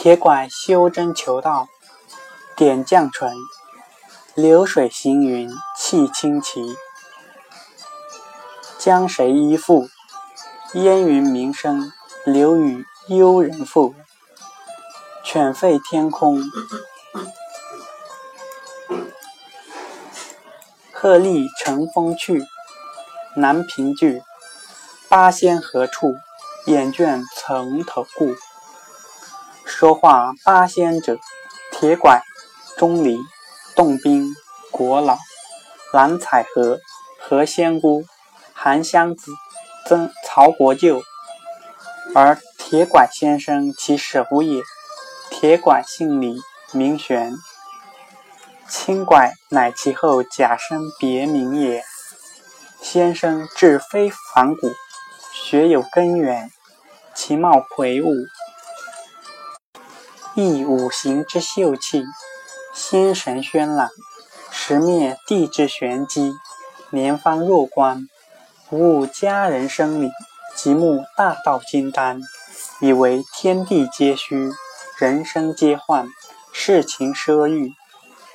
铁拐修真求道，点绛唇，流水行云气清奇。将谁依附？烟云鸣声，流与幽人赋。犬吠天空，鹤唳乘风去。南屏句，八仙何处？眼倦曾头顾。说话八仙者，铁拐、钟离、洞宾、国老、蓝采和、何仙姑、韩湘子、曾曹国舅。而铁拐先生其首也。铁拐姓李，名玄。青拐乃其后假声别名也。先生志非凡古，学有根源，其貌魁梧。亦五行之秀气，心神轩朗，时灭地之玄机，年方弱冠，无佳人生理，极目大道金丹，以为天地皆虚，人生皆幻，世情奢欲，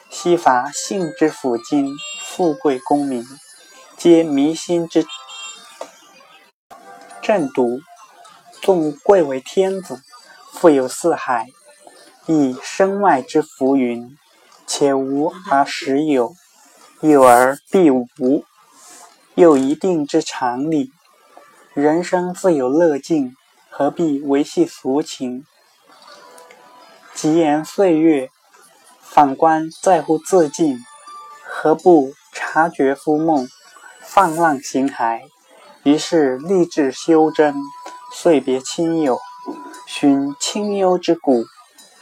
悉乏性之抚今，富贵功名，皆迷心之正毒。纵贵为天子，富有四海。以身外之浮云，且无而实有，有而必无，又一定之常理。人生自有乐境，何必维系俗情？极言岁月，反观在乎自境，何不察觉夫梦，放浪形骸？于是立志修真，遂别亲友，寻清幽之谷。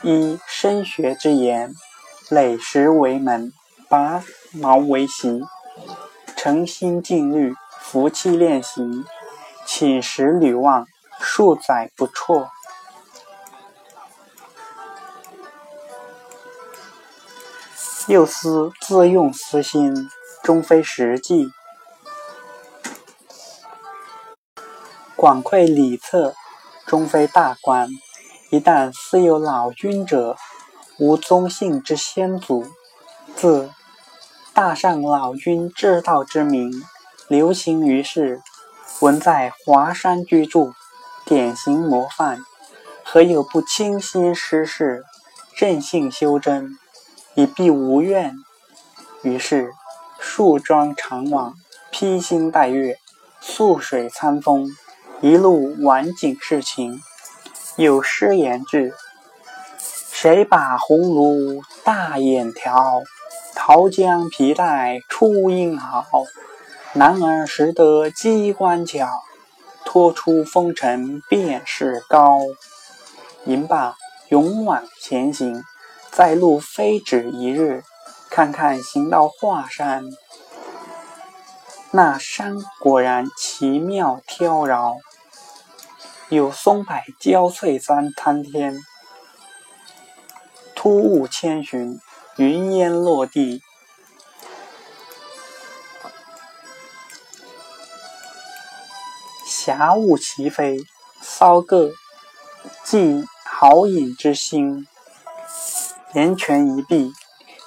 依深学之言，垒石为门，拔毛为席，诚心静虑，服气练习，寝食履望，数载不辍。又思自用私心，终非实际。广窥里策，终非大观。一旦私有老君者，无宗姓之先祖，自大上老君至道之名，流行于世，闻在华山居住，典型模范，何有不倾心施事，正性修真，以避无怨？于是树桩长往，披星戴月，溯水参风，一路晚景是情。有诗言志：谁把红炉大眼挑？桃江皮带出英豪。男儿识得机关巧，脱出风尘便是高。吟罢，勇往前行，在路非止一日。看看行到华山，那山果然奇妙挑饶。有松柏交翠山参天，突兀千寻，云烟落地，霞雾齐飞，骚个寄豪饮之心。言泉一闭，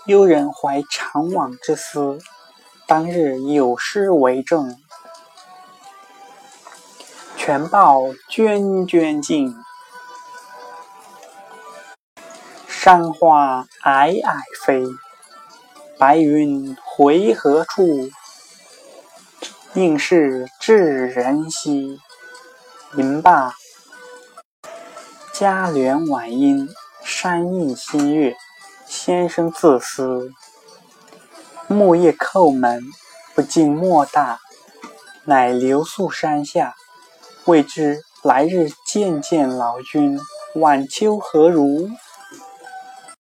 幽人怀长往之思。当日有诗为证。全报涓涓尽，山花霭霭飞。白云回何处？应是智人兮。吟罢，佳帘晚莺，山映新月。先生自思：木叶叩门，不禁莫大。乃留宿山下。未知来日见见老君，晚秋何如？